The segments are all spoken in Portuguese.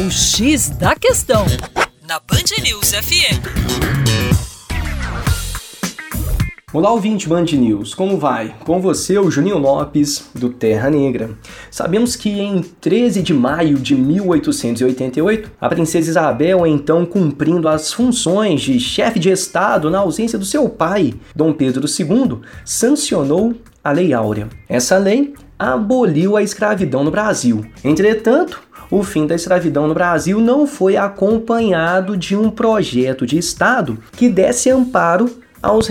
O X da Questão, na Band News FM. Olá, ouvinte Band News, como vai? Com você, o Juninho Lopes, do Terra Negra. Sabemos que em 13 de maio de 1888, a princesa Isabel, então cumprindo as funções de chefe de Estado na ausência do seu pai, Dom Pedro II, sancionou a Lei Áurea. Essa lei aboliu a escravidão no Brasil. Entretanto, o fim da escravidão no Brasil não foi acompanhado de um projeto de Estado que desse amparo aos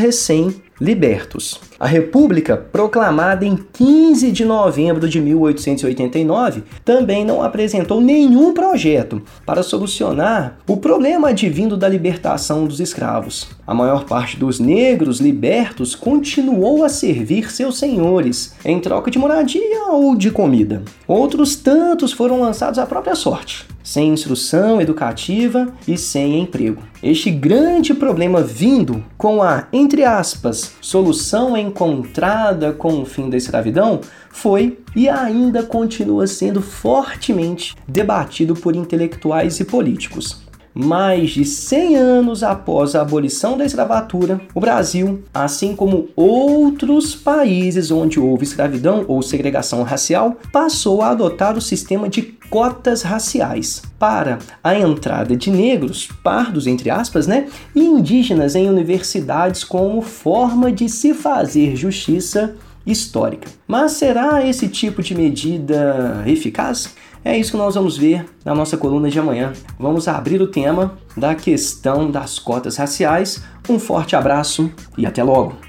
recém-libertos. A República, proclamada em 15 de novembro de 1889, também não apresentou nenhum projeto para solucionar o problema advindo da libertação dos escravos. A maior parte dos negros libertos continuou a servir seus senhores em troca de moradia ou de comida. Outros tantos foram lançados à própria sorte sem instrução educativa e sem emprego. Este grande problema vindo com a, entre aspas, solução encontrada com o fim da escravidão foi e ainda continua sendo fortemente debatido por intelectuais e políticos. Mais de 100 anos após a abolição da escravatura, o Brasil, assim como outros países onde houve escravidão ou segregação racial, passou a adotar o sistema de cotas raciais para a entrada de negros, pardos entre aspas, né, e indígenas em universidades como forma de se fazer justiça histórica. Mas será esse tipo de medida eficaz? É isso que nós vamos ver na nossa coluna de amanhã. Vamos abrir o tema da questão das cotas raciais. Um forte abraço e até logo!